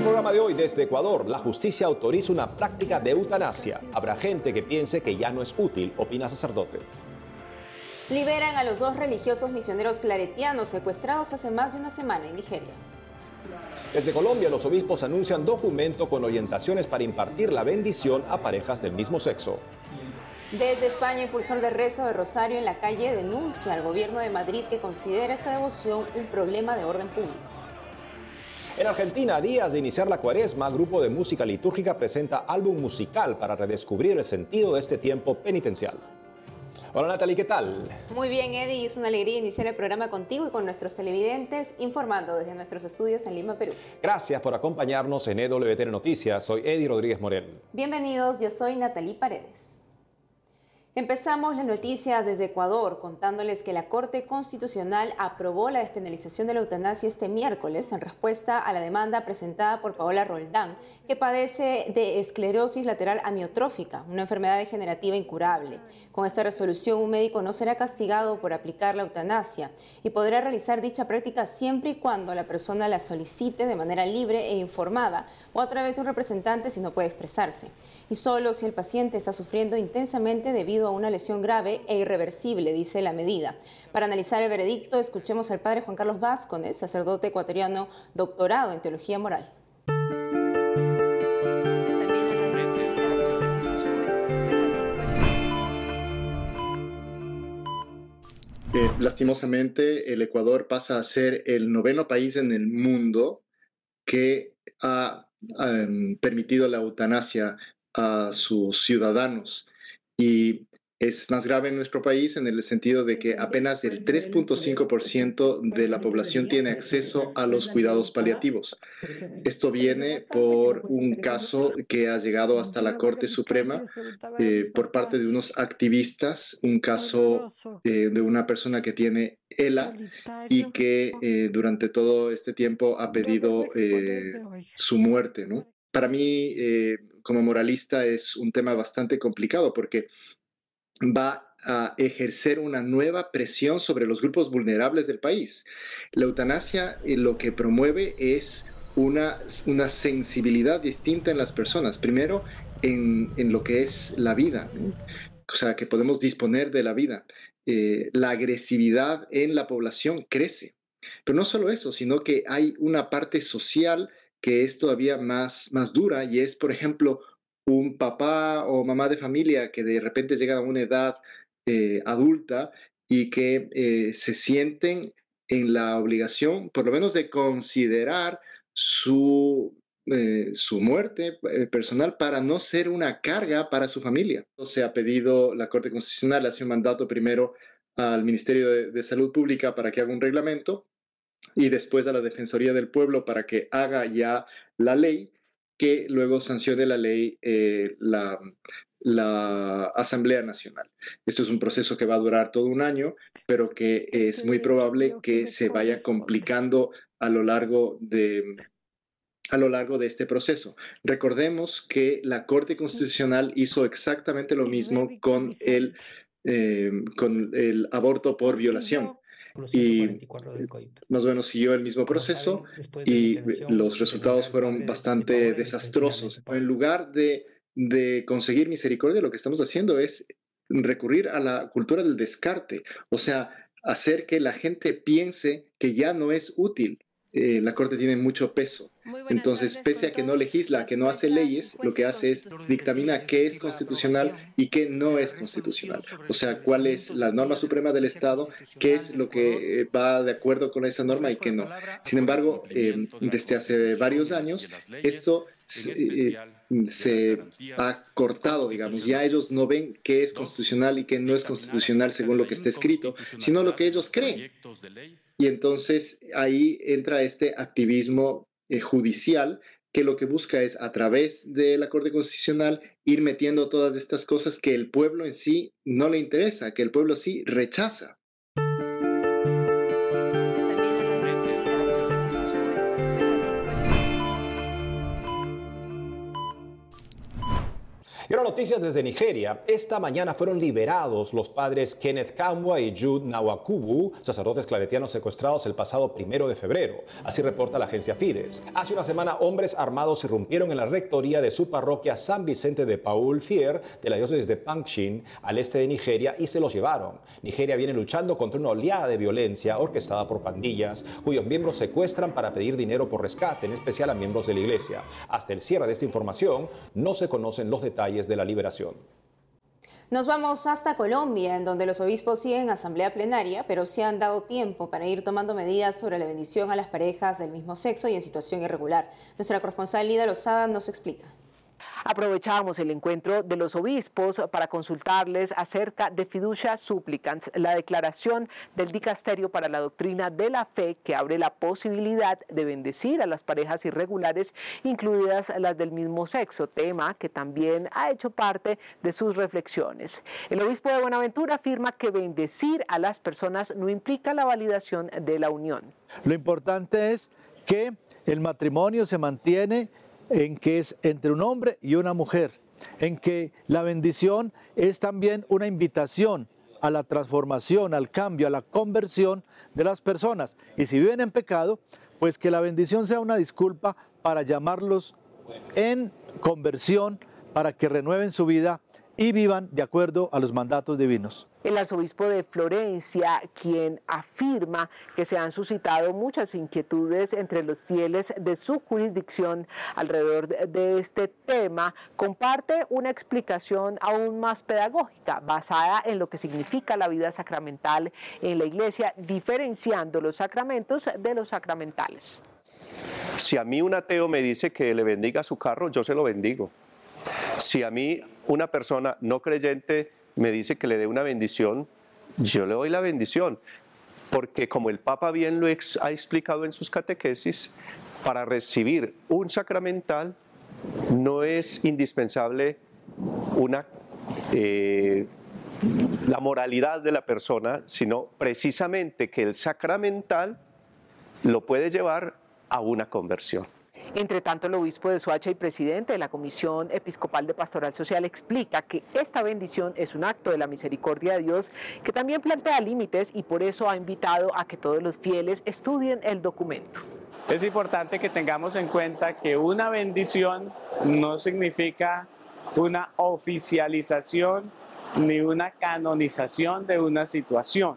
el programa de hoy desde Ecuador, la justicia autoriza una práctica de eutanasia. Habrá gente que piense que ya no es útil, opina sacerdote. Liberan a los dos religiosos misioneros claretianos secuestrados hace más de una semana en Nigeria. Desde Colombia, los obispos anuncian documento con orientaciones para impartir la bendición a parejas del mismo sexo. Desde España, impulsor de rezo de Rosario en la calle denuncia al gobierno de Madrid que considera esta devoción un problema de orden público. En Argentina, días de iniciar la cuaresma, grupo de música litúrgica presenta álbum musical para redescubrir el sentido de este tiempo penitencial. Hola Natalie, ¿qué tal? Muy bien, Eddie. Es una alegría iniciar el programa contigo y con nuestros televidentes, informando desde nuestros estudios en Lima, Perú. Gracias por acompañarnos en EWTN Noticias. Soy Eddie Rodríguez Morel. Bienvenidos, yo soy Natalie Paredes. Empezamos las noticias desde Ecuador contándoles que la Corte Constitucional aprobó la despenalización de la eutanasia este miércoles en respuesta a la demanda presentada por Paola Roldán, que padece de esclerosis lateral amiotrófica, una enfermedad degenerativa incurable. Con esta resolución, un médico no será castigado por aplicar la eutanasia y podrá realizar dicha práctica siempre y cuando la persona la solicite de manera libre e informada o a través de un representante si no puede expresarse. Y solo si el paciente está sufriendo intensamente debido a una lesión grave e irreversible, dice la medida. Para analizar el veredicto, escuchemos al padre Juan Carlos Vázquez, sacerdote ecuatoriano doctorado en teología moral. Eh, lastimosamente, el Ecuador pasa a ser el noveno país en el mundo que ha em, permitido la eutanasia a sus ciudadanos. Y es más grave en nuestro país en el sentido de que apenas el 3.5% de la población tiene acceso a los cuidados paliativos. Esto viene por un caso que ha llegado hasta la Corte Suprema eh, por parte de unos activistas, un caso eh, de una persona que tiene ELA y que eh, durante todo este tiempo ha pedido su muerte. Para mí, como moralista, es un tema bastante complicado porque va a ejercer una nueva presión sobre los grupos vulnerables del país. La eutanasia eh, lo que promueve es una, una sensibilidad distinta en las personas. Primero, en, lo que es la vida, o sea, que podemos disponer de la vida. Eh, la agresividad en la población crece. Pero no solo eso, sino que hay una parte social que es todavía más, más dura y es, por ejemplo, un papá o mamá de familia que de repente llegan a una edad eh, adulta y que eh, se sienten en la obligación, por lo menos, de considerar su, eh, su muerte personal para no ser una carga para su familia. Se ha pedido, la Corte Constitucional hace un mandato primero al Ministerio de Salud Pública para que haga un reglamento y después a la Defensoría del Pueblo para que haga ya la ley que luego sancione la ley eh, la, la Asamblea Nacional. Esto es un proceso que va a durar todo un año, pero que es muy probable que se vaya complicando a lo largo de, a lo largo de este proceso. Recordemos que la Corte Constitucional hizo exactamente lo mismo con el, eh, con el aborto por violación y más o menos siguió el mismo proceso y los resultados fueron bastante desastrosos. En lugar de, de conseguir misericordia, lo que estamos haciendo es recurrir a la cultura del descarte, o sea, hacer que la gente piense que ya no es útil eh, la Corte tiene mucho peso. Entonces, pese a que no legisla, que no hace leyes, lo que hace es dictamina qué es constitucional y qué no es constitucional. O sea, cuál es la norma suprema del Estado, qué es lo que va de acuerdo con esa norma y qué no. Sin embargo, eh, desde hace varios años, esto eh, se ha cortado, digamos. Ya ellos no ven qué es constitucional y qué no es constitucional según lo que está escrito, sino lo que ellos creen. Y entonces ahí entra este activismo eh, judicial que lo que busca es a través de la Corte Constitucional ir metiendo todas estas cosas que el pueblo en sí no le interesa, que el pueblo sí rechaza. Y ahora noticias desde Nigeria. Esta mañana fueron liberados los padres Kenneth Kamwa y Jude Nawakubu, sacerdotes claretianos secuestrados el pasado primero de febrero. Así reporta la agencia Fides. Hace una semana, hombres armados irrumpieron en la rectoría de su parroquia San Vicente de Paul Fier de la diócesis de Pankshin, al este de Nigeria, y se los llevaron. Nigeria viene luchando contra una oleada de violencia orquestada por pandillas, cuyos miembros secuestran para pedir dinero por rescate, en especial a miembros de la iglesia. Hasta el cierre de esta información, no se conocen los detalles de la liberación. Nos vamos hasta Colombia, en donde los obispos siguen asamblea plenaria, pero se han dado tiempo para ir tomando medidas sobre la bendición a las parejas del mismo sexo y en situación irregular. Nuestra corresponsal Lida Lozada nos explica. Aprovechábamos el encuentro de los obispos para consultarles acerca de fiducia supplicans, la declaración del dicasterio para la doctrina de la fe que abre la posibilidad de bendecir a las parejas irregulares, incluidas las del mismo sexo, tema que también ha hecho parte de sus reflexiones. El obispo de Buenaventura afirma que bendecir a las personas no implica la validación de la unión. Lo importante es que el matrimonio se mantiene en que es entre un hombre y una mujer, en que la bendición es también una invitación a la transformación, al cambio, a la conversión de las personas. Y si viven en pecado, pues que la bendición sea una disculpa para llamarlos en conversión, para que renueven su vida y vivan de acuerdo a los mandatos divinos. El arzobispo de Florencia, quien afirma que se han suscitado muchas inquietudes entre los fieles de su jurisdicción alrededor de este tema, comparte una explicación aún más pedagógica, basada en lo que significa la vida sacramental en la iglesia, diferenciando los sacramentos de los sacramentales. Si a mí un ateo me dice que le bendiga su carro, yo se lo bendigo. Si a mí una persona no creyente me dice que le dé una bendición, yo le doy la bendición. Porque como el Papa bien lo ha explicado en sus catequesis, para recibir un sacramental no es indispensable una, eh, la moralidad de la persona, sino precisamente que el sacramental lo puede llevar a una conversión. Entre tanto, el obispo de Soacha y presidente de la Comisión Episcopal de Pastoral Social explica que esta bendición es un acto de la misericordia de Dios que también plantea límites y por eso ha invitado a que todos los fieles estudien el documento. Es importante que tengamos en cuenta que una bendición no significa una oficialización ni una canonización de una situación.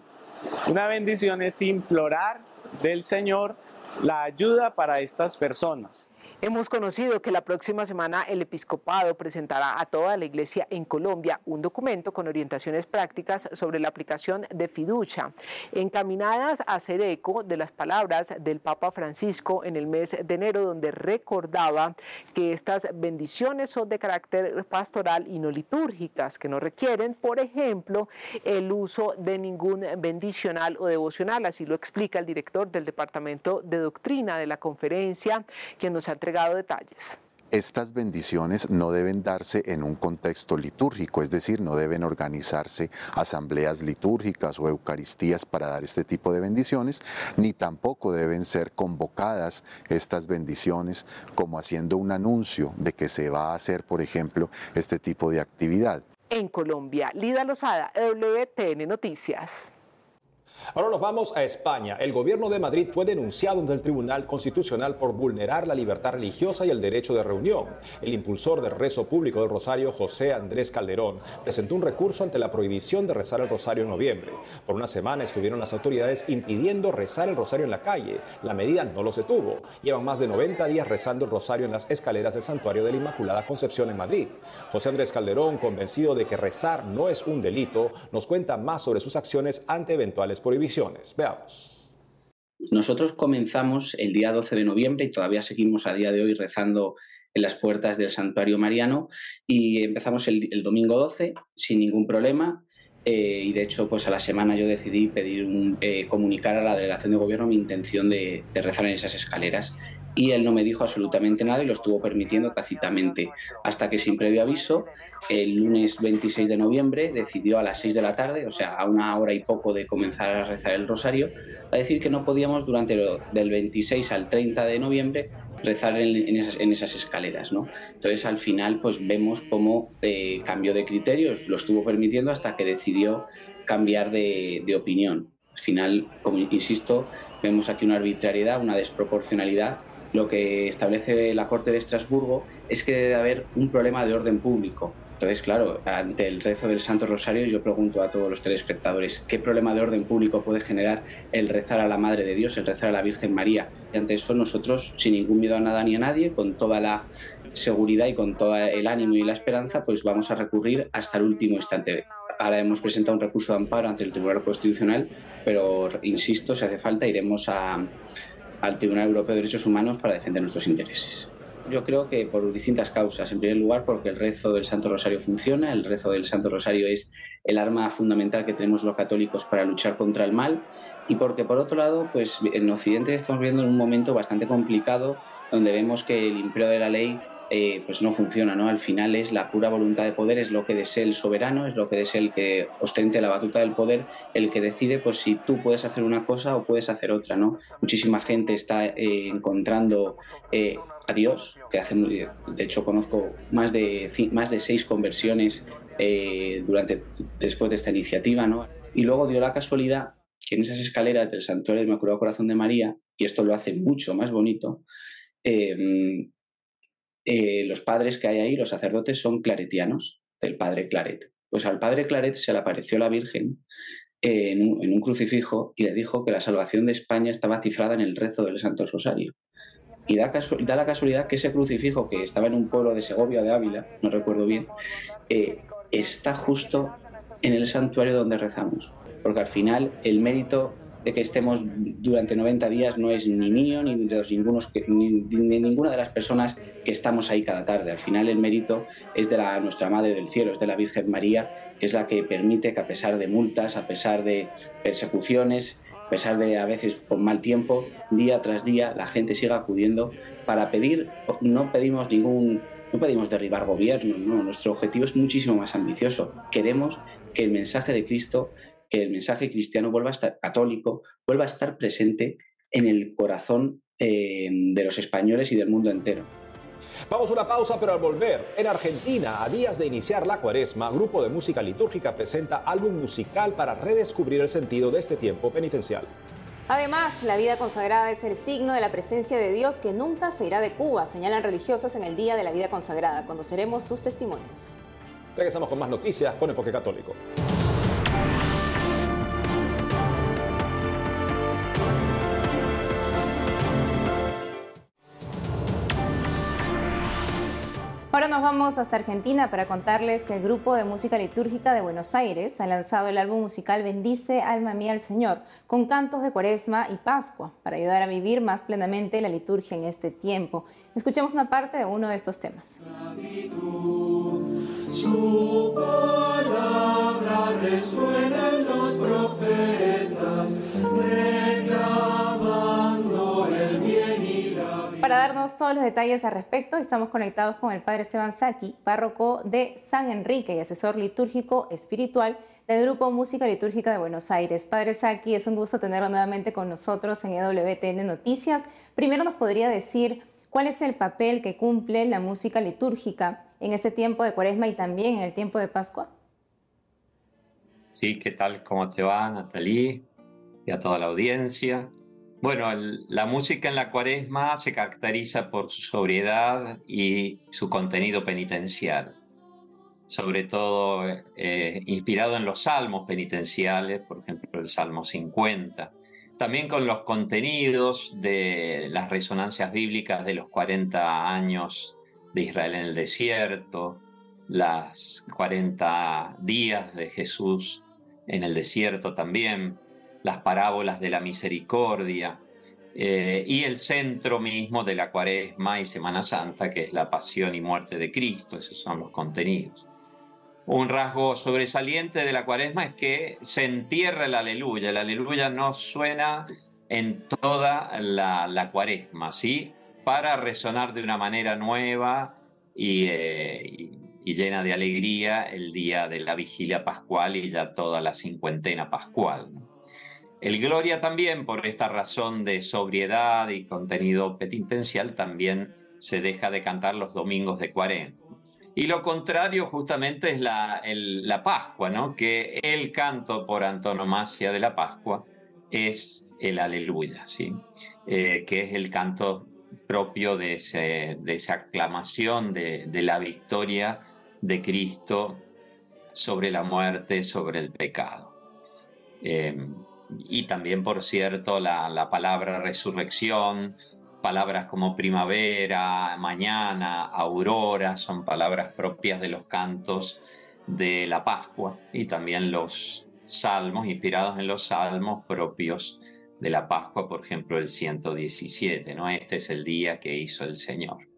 Una bendición es implorar del Señor la ayuda para estas personas. Hemos conocido que la próxima semana el episcopado presentará a toda la iglesia en Colombia un documento con orientaciones prácticas sobre la aplicación de fiducia, encaminadas a hacer eco de las palabras del Papa Francisco en el mes de enero, donde recordaba que estas bendiciones son de carácter pastoral y no litúrgicas, que no requieren, por ejemplo, el uso de ningún bendicional o devocional. Así lo explica el director del Departamento de Doctrina de la conferencia, quien nos ha entregado detalles. Estas bendiciones no deben darse en un contexto litúrgico, es decir, no deben organizarse asambleas litúrgicas o eucaristías para dar este tipo de bendiciones, ni tampoco deben ser convocadas estas bendiciones como haciendo un anuncio de que se va a hacer, por ejemplo, este tipo de actividad. En Colombia, Lida Lozada, WTN Noticias. Ahora nos vamos a España. El gobierno de Madrid fue denunciado ante el Tribunal Constitucional por vulnerar la libertad religiosa y el derecho de reunión. El impulsor del rezo público del Rosario, José Andrés Calderón, presentó un recurso ante la prohibición de rezar el Rosario en noviembre. Por una semana estuvieron las autoridades impidiendo rezar el Rosario en la calle. La medida no los detuvo. Llevan más de 90 días rezando el Rosario en las escaleras del Santuario de la Inmaculada Concepción en Madrid. José Andrés Calderón, convencido de que rezar no es un delito, nos cuenta más sobre sus acciones ante eventuales prohibiciones. Veamos. Nosotros comenzamos el día 12 de noviembre y todavía seguimos a día de hoy rezando en las puertas del santuario mariano y empezamos el, domingo 12 sin ningún problema eh, y de hecho pues a la semana yo decidí pedir un, eh, comunicar a la delegación de gobierno mi intención de, de rezar en esas escaleras y él no me dijo absolutamente nada y lo estuvo permitiendo tácitamente, hasta que sin previo aviso, el lunes 26 de noviembre decidió a las 6 de la tarde, o sea, a una hora y poco de comenzar a rezar el rosario, a decir que no podíamos durante lo, del 26 al 30 de noviembre rezar en, esas, escaleras, ¿no? Entonces al final pues vemos cómo eh, cambió de criterios, lo estuvo permitiendo hasta que decidió cambiar de, de opinión. Al final, como insisto, vemos aquí una arbitrariedad, una desproporcionalidad. Lo que establece la Corte de Estrasburgo es que debe haber un problema de orden público. Entonces, claro, ante el rezo del Santo Rosario, yo pregunto a todos los telespectadores, ¿qué problema de orden público puede generar el rezar a la Madre de Dios, el rezar a la Virgen María? Y ante eso nosotros, sin ningún miedo a nada ni a nadie, con toda la seguridad y con todo el ánimo y la esperanza, pues vamos a recurrir hasta el último instante. Ahora hemos presentado un recurso de amparo ante el Tribunal Constitucional, pero insisto, si hace falta, iremos al Tribunal Europeo de Derechos Humanos para defender nuestros intereses. Yo creo que por distintas causas. En primer lugar, porque el rezo del Santo Rosario funciona. El rezo del Santo Rosario es el arma fundamental que tenemos los católicos para luchar contra el mal. Y porque, por otro lado, pues en Occidente estamos viviendo en un momento bastante complicado donde vemos que el imperio de la ley eh, pues no funciona, ¿no? Al final es la pura voluntad de poder, es lo que desea el soberano, es lo que desea el que ostente la batuta del poder, el que decide pues si tú puedes hacer una cosa o puedes hacer otra, ¿no? Muchísima gente está eh, encontrando eh, a Dios, que hace de hecho conozco más de más de seis conversiones durante después de esta iniciativa, ¿no? Y luego dio la casualidad que en esas escaleras del Santuario del Inmaculado Corazón de María, y esto lo hace mucho más bonito, eh, los padres que hay ahí, los sacerdotes, son claretianos, del padre Claret. Pues al padre Claret se le apareció la Virgen en, un, crucifijo y le dijo que la salvación de España estaba cifrada en el rezo del Santo Rosario. Y da, la casualidad que ese crucifijo, que estaba en un pueblo de Segovia de Ávila, no recuerdo bien, eh, está justo en el santuario donde rezamos. Porque al final el mérito de que estemos durante 90 días no es ni mío ni de, ninguna de las personas que estamos ahí cada tarde. Al final el mérito es de la, nuestra Madre del Cielo, es de la Virgen María, que es la que permite que a pesar de multas, a pesar de persecuciones, a pesar de a veces por mal tiempo, día tras día la gente siga acudiendo para pedir, no pedimos ningún, no pedimos derribar gobierno, no, nuestro objetivo es muchísimo más ambicioso. Queremos que el mensaje de Cristo que el mensaje cristiano vuelva a estar católico, vuelva a estar presente en el corazón eh, de los españoles y del mundo entero. Vamos a una pausa, pero al volver, en Argentina, a días de iniciar la cuaresma, Grupo de Música Litúrgica presenta álbum musical para redescubrir el sentido de este tiempo penitencial. Además, la vida consagrada es el signo de la presencia de Dios que nunca se irá de Cuba, señalan religiosas en el Día de la Vida Consagrada. Conoceremos sus testimonios. Regresamos con más noticias con Enfoque Católico. Ahora nos vamos hasta Argentina para contarles que el grupo de música litúrgica de Buenos Aires ha lanzado el álbum musical Bendice Alma Mía al Señor, con cantos de Cuaresma y Pascua, para ayudar a vivir más plenamente la liturgia en este tiempo. Escuchemos una parte de uno de estos temas. Su palabra resuena en los profetas, todos los detalles al respecto, estamos conectados con el Padre Esteban Saki, párroco de San Enrique y asesor litúrgico espiritual del Grupo Música Litúrgica de Buenos Aires. Padre Saki, es un gusto tenerlo nuevamente con nosotros en EWTN Noticias. Primero nos podría decir cuál es el papel que cumple la música litúrgica en este tiempo de Cuaresma y también en el tiempo de Pascua. Sí, ¿qué tal? ¿Cómo te va, Natalie? Y a toda la audiencia. Bueno, la música en la cuaresma se caracteriza por su sobriedad y su contenido penitencial, sobre todo eh, inspirado en los salmos penitenciales, por ejemplo el Salmo 50, también con los contenidos de las resonancias bíblicas de los 40 años de Israel en el desierto, las 40 días de Jesús en el desierto también, las parábolas de la misericordia eh, y el centro mismo de la cuaresma y Semana Santa, que es la pasión y muerte de Cristo, esos son los contenidos. Un rasgo sobresaliente de la cuaresma es que se entierra el aleluya, el aleluya no suena en toda la, cuaresma, ¿sí? Para resonar de una manera nueva y, eh, y llena de alegría el día de la vigilia pascual y ya toda la cincuentena pascual. El Gloria también, por esta razón de sobriedad y contenido penitencial, también se deja de cantar los domingos de cuarenta. Y lo contrario justamente es la, la Pascua, ¿no? que el canto por antonomasia de la Pascua es el aleluya, ¿sí? Eh, que es el canto propio de, de esa aclamación de, la victoria de Cristo sobre la muerte, sobre el pecado. Em, y también, por cierto, la, la, palabra resurrección, palabras como primavera, mañana, aurora, son palabras propias de los cantos de la Pascua y también los salmos, inspirados en los salmos propios de la Pascua, por ejemplo, el 117, ¿no? Este es el día que hizo el Señor.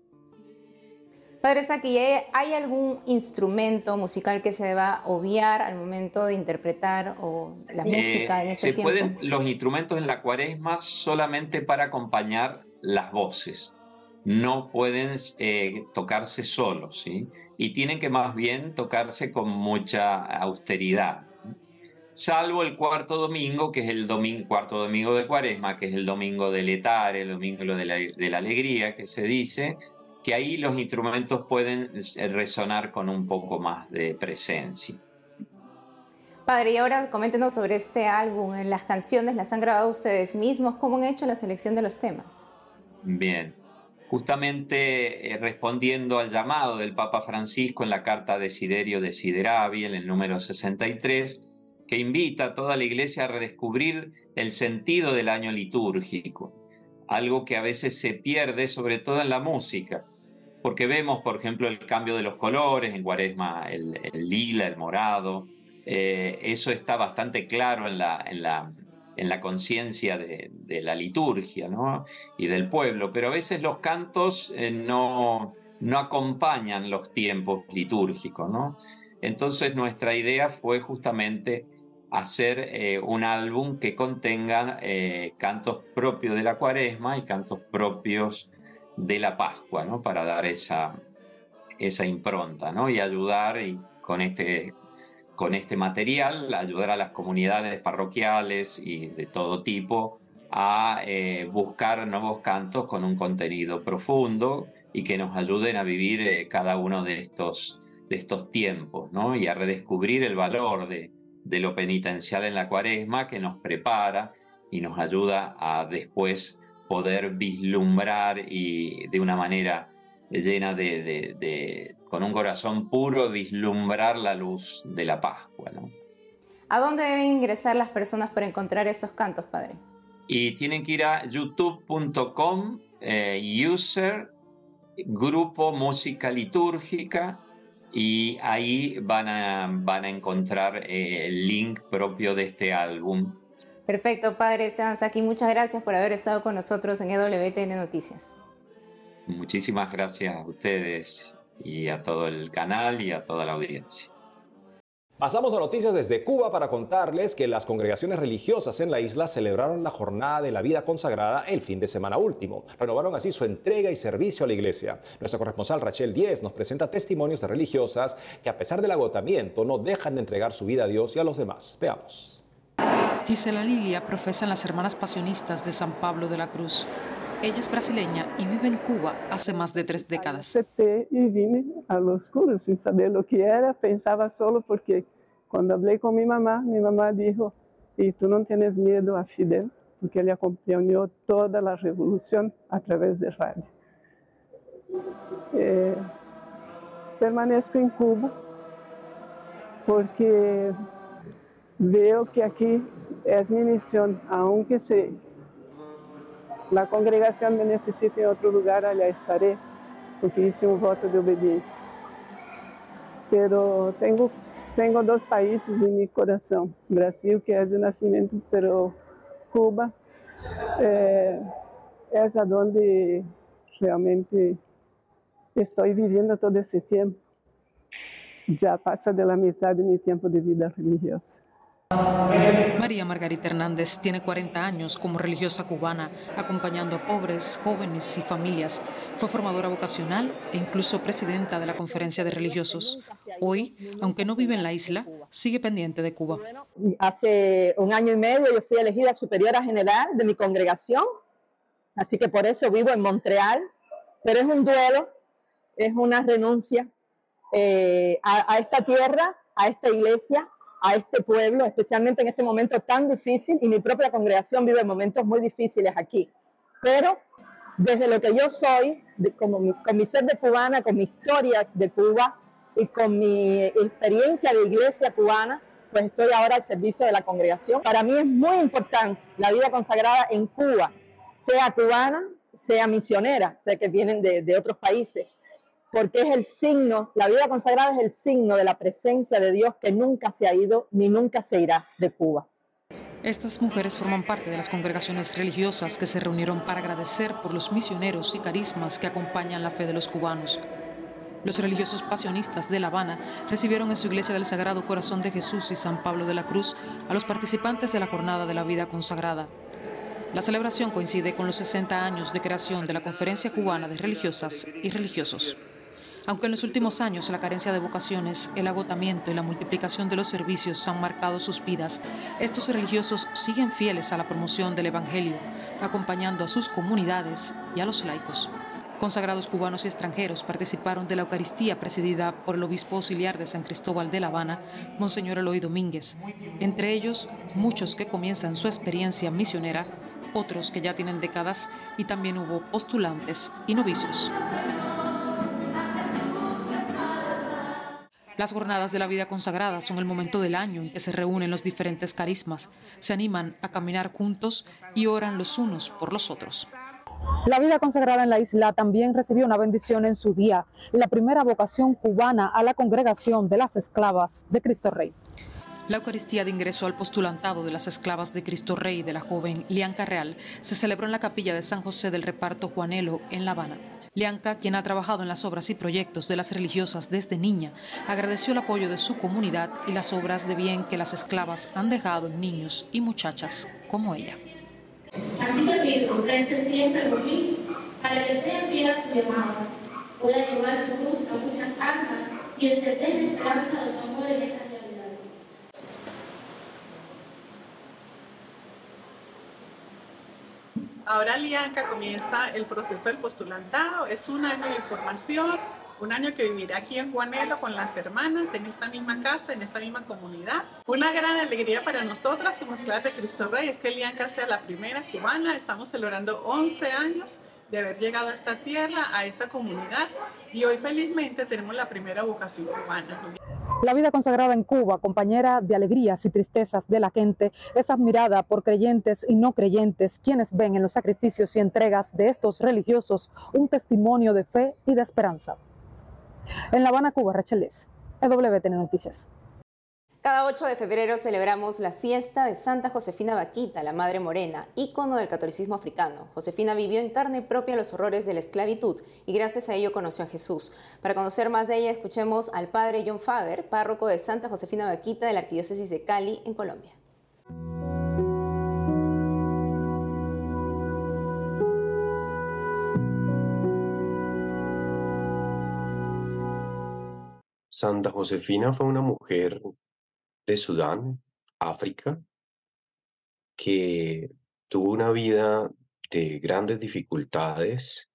Padre Saki, ¿hay algún instrumento musical que se deba obviar al momento de interpretar o la eh, música en ese se tiempo? Pueden los instrumentos en la cuaresma solamente para acompañar las voces. No pueden eh, tocarse solos, ¿sí? Y tienen que más bien tocarse con mucha austeridad salvo el cuarto domingo, que es el domingo, cuarto domingo de Cuaresma, que es el domingo del etar, el domingo de la, de la alegría, que se dice, que ahí los instrumentos pueden eh, resonar con un poco más de presencia. Padre, y ahora coméntenos sobre este álbum. ¿En las canciones las han grabado ustedes mismos? ¿Cómo han hecho la selección de los temas? Bien. Justamente eh, respondiendo al llamado del Papa Francisco en la carta de Siderio de en el número 63, que invita a toda la iglesia a redescubrir el sentido del año litúrgico, algo que a veces se pierde, sobre todo en la música, porque vemos, por ejemplo, el cambio de los colores, en Cuaresma el, lila, el morado, eh, eso está bastante claro en la, en la, en la conciencia de, la liturgia ¿no? y del pueblo, pero a veces los cantos eh, no, acompañan los tiempos litúrgicos. ¿no? Entonces nuestra idea fue justamente hacer eh, un álbum que contenga cantos propios de la cuaresma y cantos propios de la Pascua, ¿no? Para dar esa, esa impronta, ¿no? Y ayudar y con, este, con este material, ayudar a las comunidades parroquiales y de todo tipo a eh, buscar nuevos cantos con un contenido profundo y que nos ayuden a vivir cada uno de estos, de estos tiempos, ¿no? Y a redescubrir el valor de, de lo penitencial en la cuaresma que nos prepara y nos ayuda a después poder vislumbrar y de una manera llena de, con un corazón puro, vislumbrar la luz de la Pascua. ¿A dónde deben ingresar las personas para encontrar estos cantos, Padre? Y tienen que ir a youtube.com, eh, user, grupo música litúrgica, y ahí van a, van a encontrar eh, el link propio de este álbum. Perfecto, padre Esteban Saki, muchas gracias por haber estado con nosotros en EWTN Noticias. Muchísimas gracias a ustedes y a todo el canal y a toda la audiencia. Pasamos a noticias desde Cuba para contarles que las congregaciones religiosas en la isla celebraron la jornada de la vida consagrada el fin de semana último. Renovaron así su entrega y servicio a la iglesia. Nuestra corresponsal Rachel Díez nos presenta testimonios de religiosas que a pesar del agotamiento no dejan de entregar su vida a Dios y a los demás. Veamos. Gisela Lilia profesa en las Hermanas Pasionistas de San Pablo de la Cruz. Ella es brasileña y vive en Cuba hace más de tres décadas. Acepté y vine a los cursos sin saber lo que era. Pensaba solo porque cuando hablé con mi mamá, mi mamá dijo, y tú no tienes miedo a Fidel, porque él acompañó toda la revolución a través de radio. Eh, permanezco en Cuba porque veo que aquí es mi misión, aunque se la congregación me necesita en otro lugar, allá estaré, porque hice un voto de obediencia. Pero tengo, tengo dos países en mi corazón, Brasil, que es de nacimiento, pero Cuba eh, es a donde realmente estoy viviendo todo ese tiempo. Ya pasa de la mitad de mi tiempo de vida religiosa. María Margarita Hernández tiene 40 años como religiosa cubana, acompañando a pobres, jóvenes y familias. Fue formadora vocacional e incluso presidenta de la Conferencia de Religiosos. Hoy, aunque no vive en la isla, sigue pendiente de Cuba. Hace un año y medio yo fui elegida superiora general de mi congregación, así que por eso vivo en Montreal, pero es un duelo, es una renuncia eh, a esta tierra, a esta iglesia, a este pueblo, especialmente en este momento tan difícil, y mi propia congregación vive momentos muy difíciles aquí. Pero desde lo que yo soy, como con mi ser de cubana, con mi historia de Cuba y con mi experiencia de iglesia cubana, pues estoy ahora al servicio de la congregación. Para mí es muy importante la vida consagrada en Cuba, sea cubana, sea misionera, sea que vienen de otros países, porque es el signo, la vida consagrada es el signo de la presencia de Dios que nunca se ha ido ni nunca se irá de Cuba. Estas mujeres forman parte de las congregaciones religiosas que se reunieron para agradecer por los misioneros y carismas que acompañan la fe de los cubanos. Los religiosos pasionistas de La Habana recibieron en su iglesia del Sagrado Corazón de Jesús y San Pablo de la Cruz a los participantes de la Jornada de la Vida Consagrada. La celebración coincide con los 60 años de creación de la Conferencia Cubana de Religiosas y Religiosos. Aunque en los últimos años la carencia de vocaciones, el agotamiento y la multiplicación de los servicios han marcado sus vidas, estos religiosos siguen fieles a la promoción del Evangelio, acompañando a sus comunidades y a los laicos. Consagrados cubanos y extranjeros participaron de la Eucaristía presidida por el obispo auxiliar de San Cristóbal de La Habana, Monseñor Eloy Domínguez. Entre ellos, muchos que comienzan su experiencia misionera, otros que ya tienen décadas y también hubo postulantes y novicios. Las jornadas de la vida consagrada son el momento del año en que se reúnen los diferentes carismas, se animan a caminar juntos y oran los unos por los otros. La vida consagrada en la isla también recibió una bendición en su día, la primera vocación cubana a la congregación de las esclavas de Cristo Rey. La Eucaristía de ingreso al postulantado de las esclavas de Cristo Rey de la joven Lianca Real se celebró en la capilla de San José del Reparto Juanelo en La Habana. Lianca, quien ha trabajado en las obras y proyectos de las religiosas desde niña, agradeció el apoyo de su comunidad y las obras de bien que las esclavas han dejado en niños y muchachas como ella. Así siempre por mí, para que fieles a su pueda llevar su a muchas almas y de su amor esta realidad. Ahora Lianca comienza el proceso del postulantado, es un año de formación, un año que vivirá aquí en Juanelo con las hermanas, en esta misma casa, en esta misma comunidad. Una gran alegría para nosotras como esclavas de Cristo Rey es que Lianca sea la primera cubana, estamos celebrando 11 años de haber llegado a esta tierra, a esta comunidad y hoy felizmente tenemos la primera vocación cubana. La vida consagrada en Cuba, compañera de alegrías y tristezas de la gente, es admirada por creyentes y no creyentes, quienes ven en los sacrificios y entregas de estos religiosos un testimonio de fe y de esperanza. En La Habana, Cuba, Rachel Liz, EWTN Noticias. Cada 8 de febrero celebramos la fiesta de Santa Josefina Vaquita, la Madre Morena, ícono del catolicismo africano. Josefina vivió en carne propia los horrores de la esclavitud y gracias a ello conoció a Jesús. Para conocer más de ella, escuchemos al padre John Faber, párroco de Santa Josefina Vaquita de la Arquidiócesis de Cali, en Colombia. Santa Josefina fue una mujer de Sudán, África, que tuvo una vida de grandes dificultades,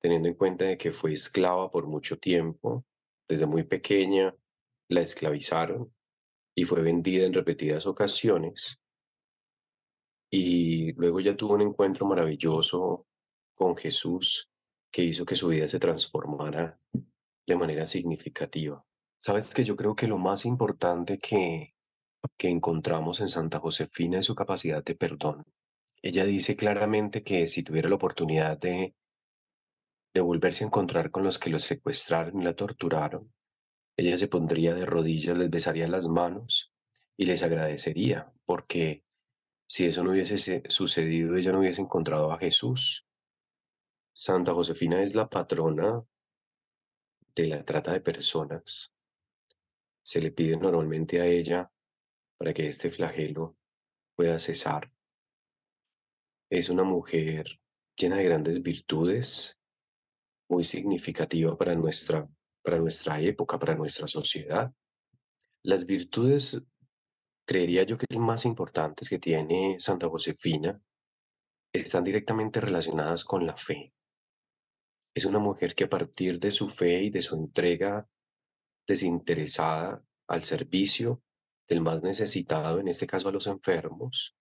teniendo en cuenta de que fue esclava por mucho tiempo, desde muy pequeña la esclavizaron y fue vendida en repetidas ocasiones. Y luego ya tuvo un encuentro maravilloso con Jesús que hizo que su vida se transformara de manera significativa. Sabes que yo creo que lo más importante que, que encontramos en Santa Josefina es su capacidad de perdón. Ella dice claramente que si tuviera la oportunidad de, de volverse a encontrar con los que los secuestraron y la torturaron, ella se pondría de rodillas, les besaría las manos y les agradecería, porque si eso no hubiese sucedido, ella no hubiese encontrado a Jesús. Santa Josefina es la patrona de la trata de personas. Se le pide normalmente a ella para que este flagelo pueda cesar. Es una mujer llena de grandes virtudes, muy significativa para nuestra, para nuestra época, para nuestra sociedad. Las virtudes, creería yo que las más importantes que tiene Santa Josefina están directamente relacionadas con la fe. Es una mujer que a partir de su fe y de su entrega desinteresada al servicio del más necesitado, en este caso a los enfermos,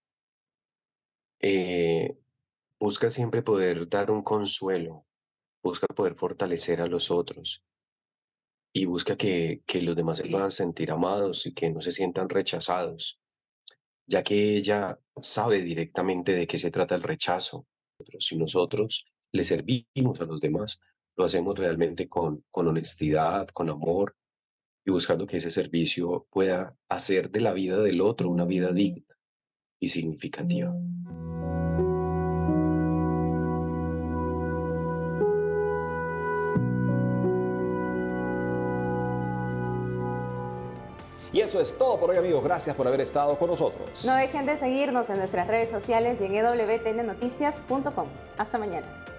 eh, busca siempre poder dar un consuelo, busca poder fortalecer a los otros y busca que, que los demás se puedan sentir amados y que no se sientan rechazados, ya que ella sabe directamente de qué se trata el rechazo. Si nosotros le servimos a los demás, lo hacemos realmente con, con honestidad, con amor y buscando que ese servicio pueda hacer de la vida del otro una vida digna y significativa. Y eso es todo por hoy amigos, gracias por haber estado con nosotros. No dejen de seguirnos en nuestras redes sociales y en wtnnoticias.com. Hasta mañana.